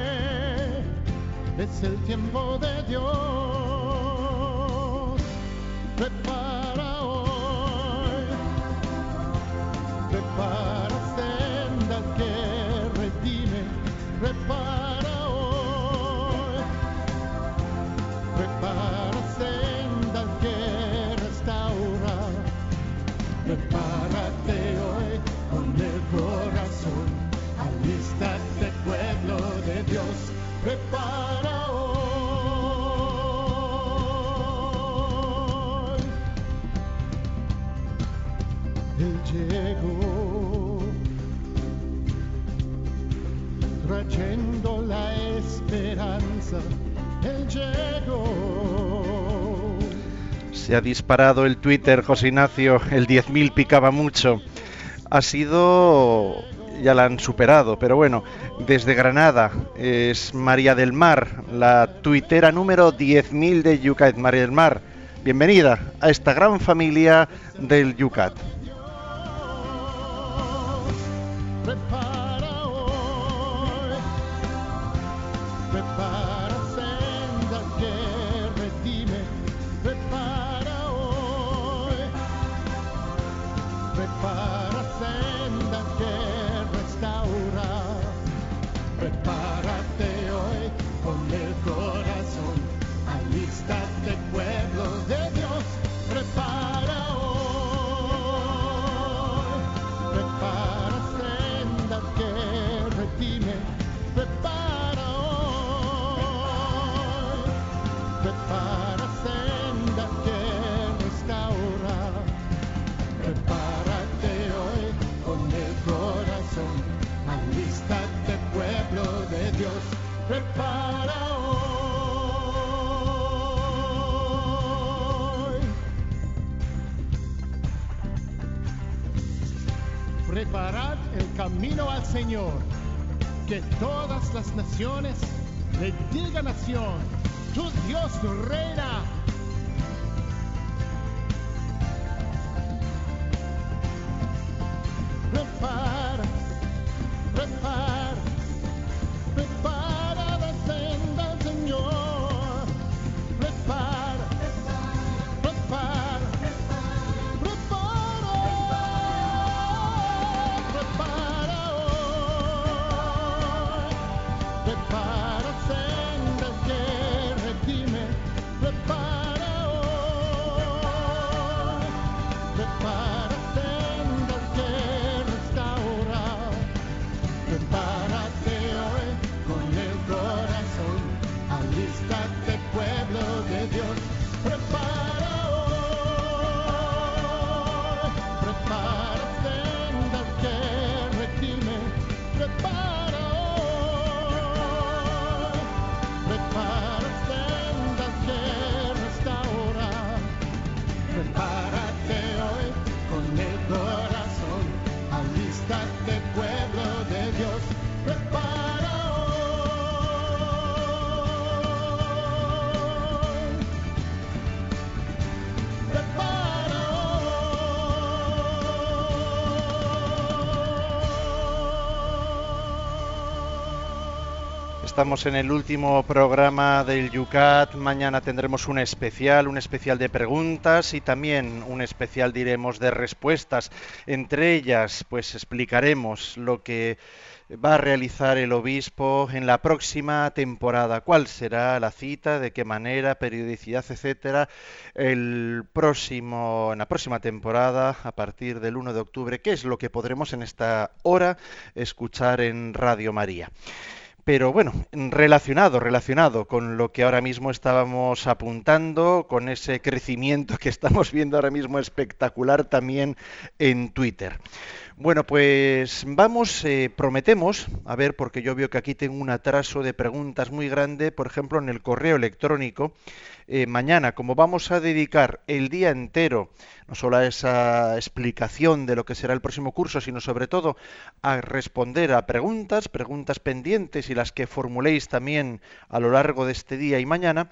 es el tiempo de Dios. Se ha disparado el Twitter, José Ignacio, el 10.000 picaba mucho. Ha sido... ya la han superado, pero bueno, desde Granada es María del Mar, la tuitera número 10.000 de Yucat. María del Mar, bienvenida a esta gran familia del Yucat. Las naciones le digan nación, tu Dios reina. Estamos en el último programa del Yucat. Mañana tendremos un especial, un especial de preguntas y también un especial, diremos, de respuestas. Entre ellas, pues explicaremos lo que va a realizar el obispo en la próxima temporada. ¿Cuál será la cita? ¿De qué manera? Periodicidad, etcétera. El próximo, en la próxima temporada, a partir del 1 de octubre, ¿qué es lo que podremos en esta hora escuchar en Radio María? Pero bueno, relacionado, relacionado con lo que ahora mismo estábamos apuntando, con ese crecimiento que estamos viendo ahora mismo espectacular también en Twitter. Bueno, pues vamos, eh, prometemos, a ver, porque yo veo que aquí tengo un atraso de preguntas muy grande, por ejemplo, en el correo electrónico. Eh, mañana, como vamos a dedicar el día entero, no solo a esa explicación de lo que será el próximo curso, sino sobre todo a responder a preguntas, preguntas pendientes y las que formuléis también a lo largo de este día y mañana,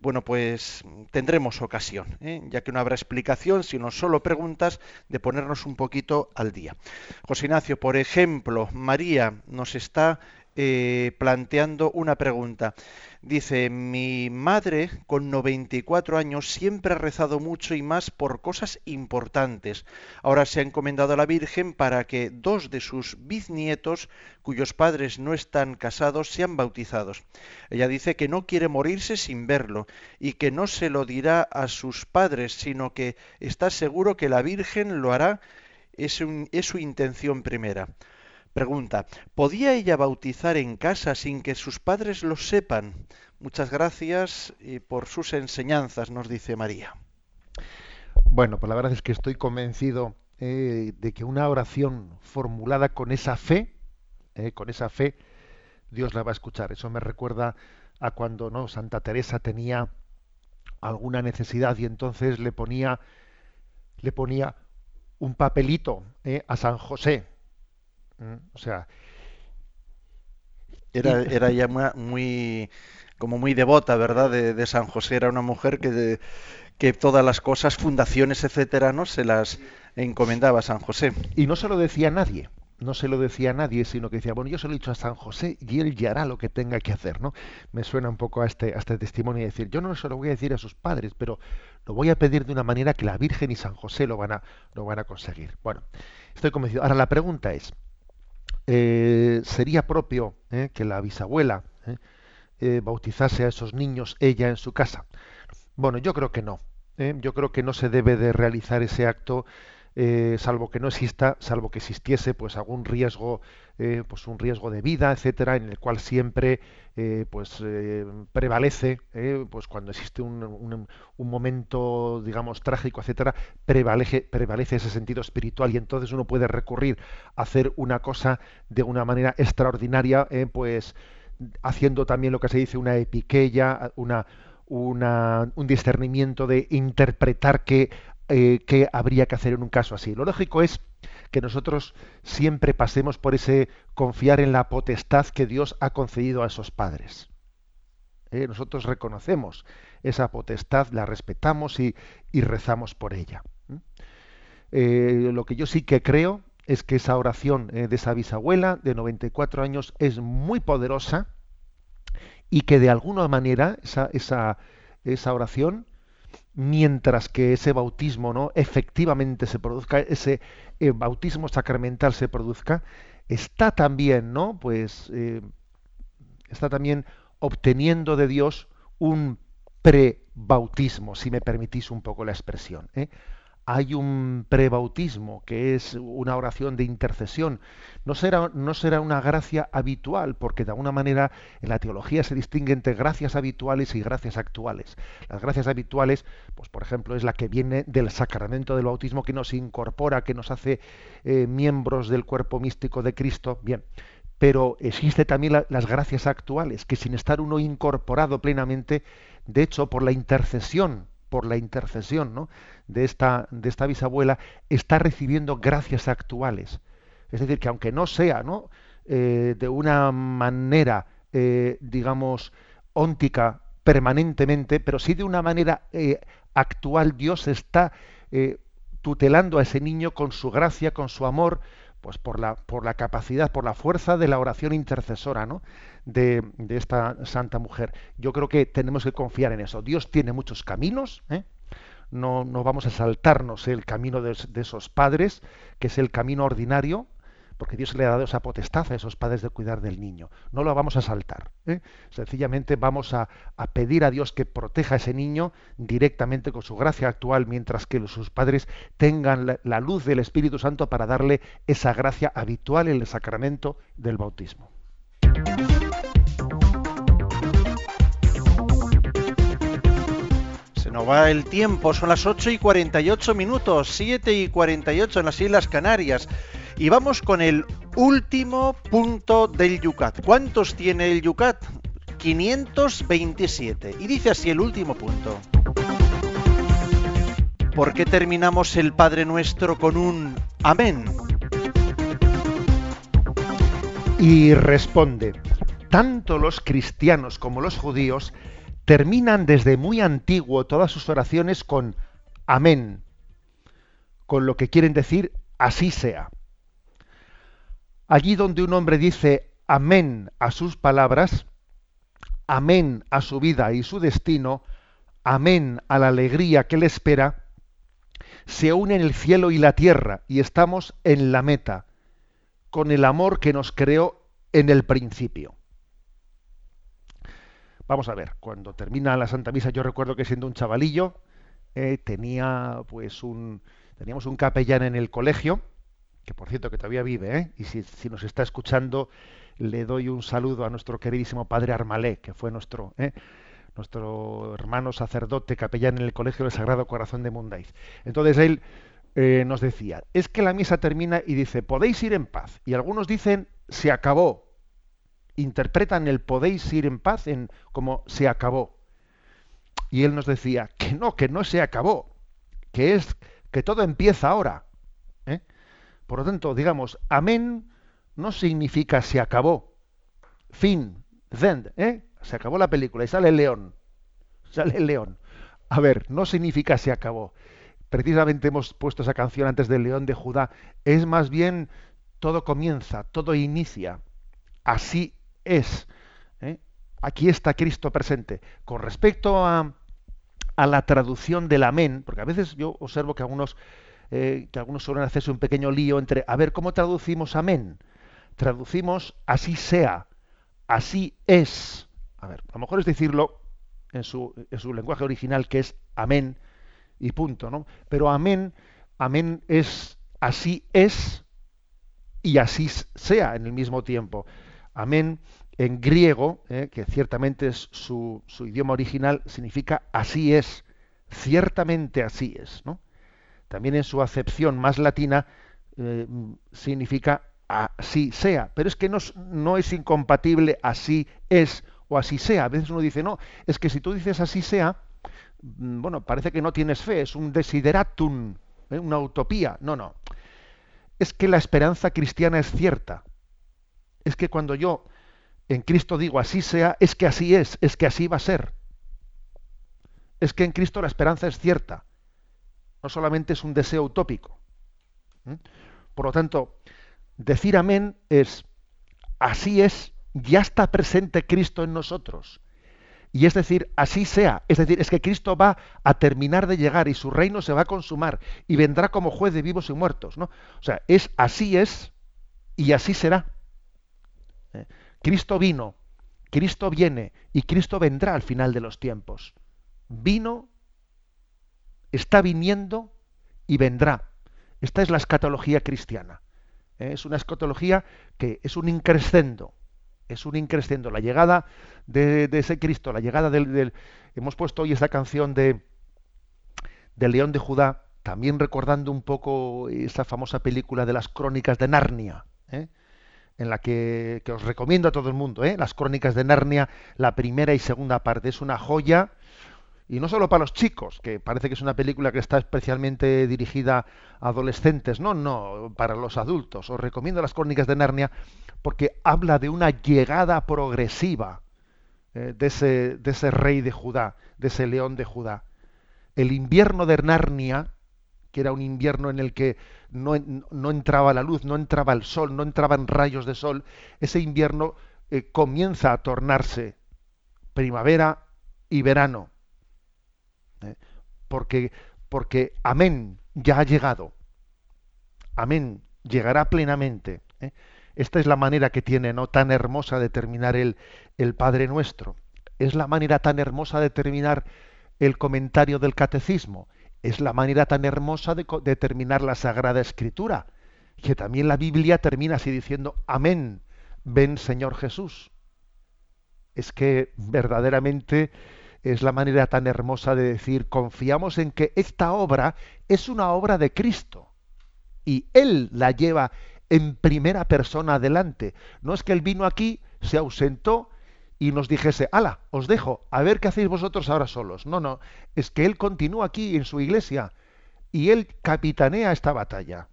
bueno, pues tendremos ocasión, ¿eh? ya que no habrá explicación, sino solo preguntas, de ponernos un poquito al día. José Ignacio, por ejemplo, María nos está eh, planteando una pregunta. Dice, mi madre con 94 años siempre ha rezado mucho y más por cosas importantes. Ahora se ha encomendado a la Virgen para que dos de sus bisnietos, cuyos padres no están casados, sean bautizados. Ella dice que no quiere morirse sin verlo y que no se lo dirá a sus padres, sino que está seguro que la Virgen lo hará. Es, un- es su intención primera. Pregunta, ¿podía ella bautizar en casa sin que sus padres lo sepan? Muchas gracias y por sus enseñanzas, nos dice María. Bueno, pues la verdad es que estoy convencido eh, de que una oración formulada con esa fe, eh, con esa fe, Dios la va a escuchar. Eso me recuerda a cuando no Santa Teresa tenía alguna necesidad y entonces le ponía le ponía un papelito eh, a San José. O sea, Era, era ya mu- muy, como muy devota, ¿verdad? De, de San José. Era una mujer que, de- que todas las cosas, fundaciones, etcétera, ¿no? Se las encomendaba a San José. y no se lo decía a nadie. No se lo decía a nadie, sino que decía, bueno, yo se lo he dicho a San José y él ya hará lo que tenga que hacer, ¿no? Me suena un poco a este, a este testimonio de decir, yo no se lo voy a decir a sus padres, pero lo voy a pedir de una manera que la Virgen y San José lo van a, lo van a conseguir. Bueno, estoy convencido. Ahora la pregunta es, eh, ¿sería propio eh, que la bisabuela eh, eh, bautizase a esos niños ella en su casa? Bueno, yo creo que no. Yo creo que no se debe de realizar ese acto salvo que no exista, salvo que existiese pues algún riesgo, pues un riesgo de vida, etcétera, en el cual siempre eh, pues eh, prevalece, eh, pues cuando existe un, un- un momento, digamos, trágico, etcétera, prevalece, prevalece ese sentido espiritual y entonces uno puede recurrir a hacer una cosa de una manera extraordinaria, pues haciendo también lo que se dice una epiqueya, una, una- un discernimiento de interpretar qué, qué habría que hacer en un caso así. Lo lógico es que nosotros siempre pasemos por ese confiar en la potestad que Dios ha concedido a esos padres. ¿Eh? Nosotros reconocemos esa potestad, la respetamos y, rezamos por ella. Eh, lo que yo sí que creo es que esa oración eh, de esa bisabuela de 94 años es muy poderosa y que de alguna manera esa, esa, esa oración mientras que ese bautismo no efectivamente se produzca ese eh, bautismo sacramental se produzca está también no pues eh, está también obteniendo de Dios un pre-bautismo si me permitís un poco la expresión ¿eh? Hay un prebautismo, que es una oración de intercesión. No será, no será una gracia habitual, porque de alguna manera en la teología se distingue entre gracias habituales y gracias actuales. Las gracias habituales, pues por ejemplo, es la que viene del sacramento del bautismo que nos incorpora, que nos hace eh, miembros del cuerpo místico de Cristo. Bien, pero existe también las gracias actuales, que sin estar uno incorporado plenamente, de hecho, por la intercesión por la intercesión ¿no? de, esta, de esta bisabuela, está recibiendo gracias actuales. Es decir, que aunque no sea ¿no? Eh, de una manera, eh, digamos, óntica permanentemente, pero sí de una manera eh, actual, Dios está tutelando a ese niño con su gracia, con su amor, pues por la, por la capacidad, por la fuerza de la oración intercesora, ¿no? de, esta santa mujer. Yo creo que tenemos que confiar en eso. Dios tiene muchos caminos, ¿eh? no, no, vamos a saltarnos el camino de, esos padres, que es el camino ordinario, porque Dios le ha dado esa potestad a esos padres de cuidar del niño. No lo vamos a saltar. ¿eh? Sencillamente vamos a, pedir a Dios que proteja a ese niño directamente con su gracia actual, mientras que sus padres tengan la, luz del Espíritu Santo para darle esa gracia habitual en el sacramento del bautismo. no va el tiempo, son las 8 y 48 minutos, 7 y 48 en las Islas Canarias. Y vamos con el último punto del Yucat. ¿Cuántos tiene el Yucat? 527. Y dice así el último punto. ¿Por qué terminamos el Padre Nuestro con un Amén? Y responde, tanto los cristianos como los judíos terminan desde muy antiguo todas sus oraciones con amén, con lo que quieren decir así sea. Allí donde un hombre dice amén a sus palabras, amén a su vida y su destino, amén a la alegría que le espera, se unen el cielo y la tierra y estamos en la meta, con el amor que nos creó en el principio. Vamos a ver, cuando termina la Santa Misa, yo recuerdo que siendo un chavalillo, eh, tenía pues un, teníamos un capellán en el colegio, que por cierto que todavía vive, ¿eh? y si, nos está escuchando, le doy un saludo a nuestro queridísimo padre Armalé, que fue nuestro, ¿eh? nuestro hermano sacerdote capellán en el Colegio del Sagrado Corazón de Mundaiz. Entonces él eh, nos decía, es que la misa termina y dice, podéis ir en paz. Y algunos dicen, se acabó interpretan el podéis ir en paz en como se acabó. Y él nos decía que no, que no se acabó, que es que todo empieza ahora. Por lo tanto, digamos, amén no significa se acabó. Fin, then, ¿eh? se acabó la película y sale el león. Sale el león. A ver, no significa se acabó. Precisamente hemos puesto esa canción antes del león de Judá. Es más bien todo comienza, todo inicia. Así es. ¿eh? Aquí está Cristo presente. Con respecto a, a, la traducción del amén, porque a veces yo observo que algunos, eh, que algunos suelen hacerse un pequeño lío entre, a ver, ¿cómo traducimos amén? Traducimos así sea, así es. A ver, a lo mejor es decirlo en su, en su lenguaje original que es amén y punto, ¿no? Pero amén, amén es así es y así sea en el mismo tiempo. Amén en griego, eh, que ciertamente es su, idioma original, significa así es, ciertamente así es. ¿no? También en su acepción más latina eh, significa así sea, pero es que no, es incompatible así es o así sea. A veces uno dice, no, es que si tú dices así sea, mm, bueno, parece que no tienes fe, es un desideratum, ¿eh? una utopía. No, no. es que la esperanza cristiana es cierta. Es que cuando yo en Cristo digo así sea, es que así es, es que así va a ser. Es que en Cristo la esperanza es cierta. No solamente es un deseo utópico. Por lo tanto, decir amén es así es, ya está presente Cristo en nosotros. Y es decir, así sea. Es decir, es que Cristo va a terminar de llegar y su reino se va a consumar y vendrá como juez de vivos y muertos. ¿no? O sea, es así es y así será. ¿Eh? Cristo vino, Cristo viene y Cristo vendrá al final de los tiempos. Vino, está viniendo y vendrá. Esta es la escatología cristiana. ¿Eh? Es una escatología que es un increscendo es un increscendo. La llegada de, ese Cristo, la llegada del, Hemos puesto hoy esa canción de del León de Judá, también recordando un poco esa famosa película de las Crónicas de Narnia, ¿eh? en la que, os recomiendo a todo el mundo, ¿eh? las Crónicas de Narnia, la primera y segunda parte, es una joya y no solo para los chicos, que parece que es una película que está especialmente dirigida a adolescentes, no, no, para los adultos. Os recomiendo las Crónicas de Narnia porque habla de una llegada progresiva eh, de, ese, de ese rey de Judá, de ese león de Judá. El invierno de Narnia, que era un invierno en el que no, no, entraba la luz, no entraba el sol, no entraban rayos de sol, ese invierno eh, comienza a tornarse primavera y verano. Eh, porque, porque amén ya ha llegado. Amén llegará plenamente. Esta es la manera que tiene, ¿no? Tan hermosa de terminar el, el Padre Nuestro. Es la manera tan hermosa de terminar el comentario del catecismo. Es la manera tan hermosa de, de terminar la Sagrada Escritura. Que también la Biblia termina así diciendo, Amén, ven Señor Jesús. Es que verdaderamente es la manera tan hermosa de decir, confiamos en que esta obra es una obra de Cristo y Él la lleva en primera persona adelante. No es que él vino aquí, se ausentó y nos dijese, ala, os dejo, a ver qué hacéis vosotros ahora solos. No, no, es que él continúa aquí en su iglesia y él capitanea esta batalla.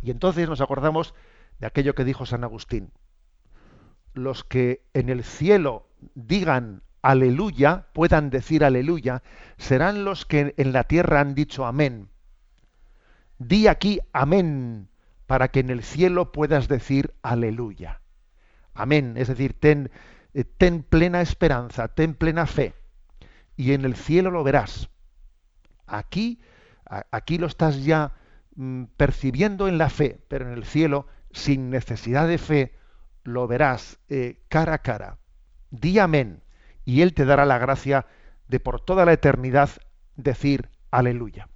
Y entonces nos acordamos de aquello que dijo San Agustín. Los que en el cielo digan aleluya, puedan decir aleluya, serán los que en la tierra han dicho amén. Di aquí amén para que en el cielo puedas decir aleluya. Amén. Es decir, ten, eh, plena esperanza, ten plena fe. Y en el cielo lo verás. Aquí, aquí lo estás ya mm, percibiendo en la fe, pero en el cielo, sin necesidad de fe, lo verás eh, cara a cara. Di amén. Y Él te dará la gracia de por toda la eternidad decir aleluya.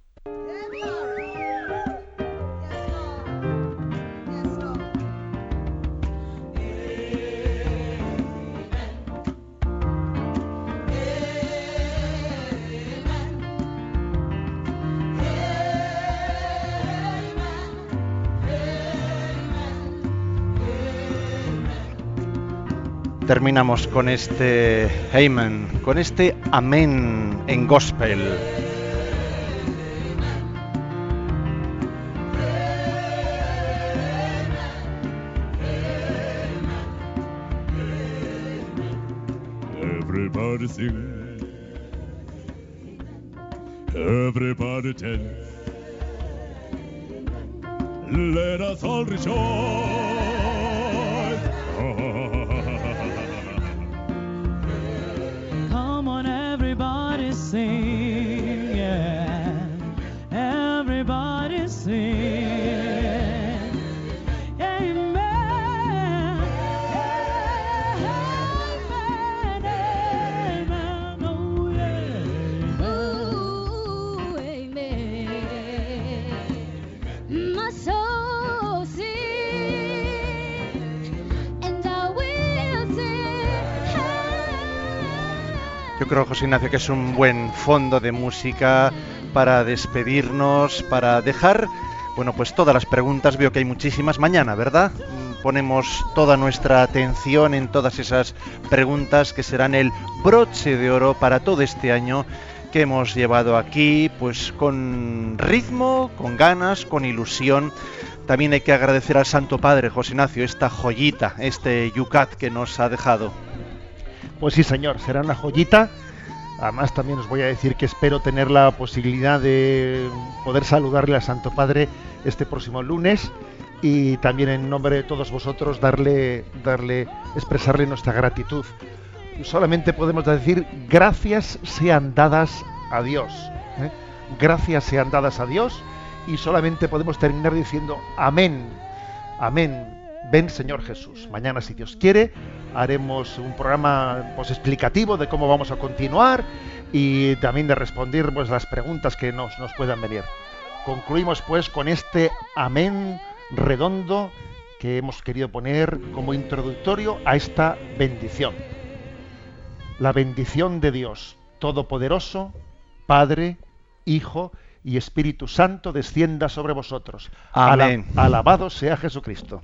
Terminamos con este Amen, con este Amén en Gospel. Everybody sing. Everybody tell. Let us all rejoice. Yo creo, José Ignacio, que es un buen fondo de música para despedirnos, para dejar, bueno, pues todas las preguntas, veo que hay muchísimas mañana, ¿verdad? Mm, ponemos toda nuestra atención en todas esas preguntas que serán el broche de oro para todo este año que hemos llevado aquí, pues con ritmo, con ganas, con ilusión También hay que agradecer al Santo Padre José Ignacio esta joyita, este yucat que nos ha dejado. Pues sí, señor, será una joyita. Además, también os voy a decir que espero tener la posibilidad de poder saludarle al Santo Padre este próximo lunes y también en nombre de todos vosotros darle, darle, expresarle nuestra gratitud. Solamente podemos decir gracias sean dadas a Dios. ¿eh? Gracias sean dadas a Dios y solamente podemos terminar diciendo amén, amén. Ven Señor Jesús. Mañana, si Dios quiere, haremos un programa pues, explicativo de cómo vamos a continuar y también de responder pues, las preguntas que nos, nos puedan venir. Concluimos pues con este amén redondo que hemos querido poner como introductorio a esta bendición. La bendición de Dios Todopoderoso, Padre, Hijo y Espíritu Santo descienda sobre vosotros. Amén. alabado sea Jesucristo.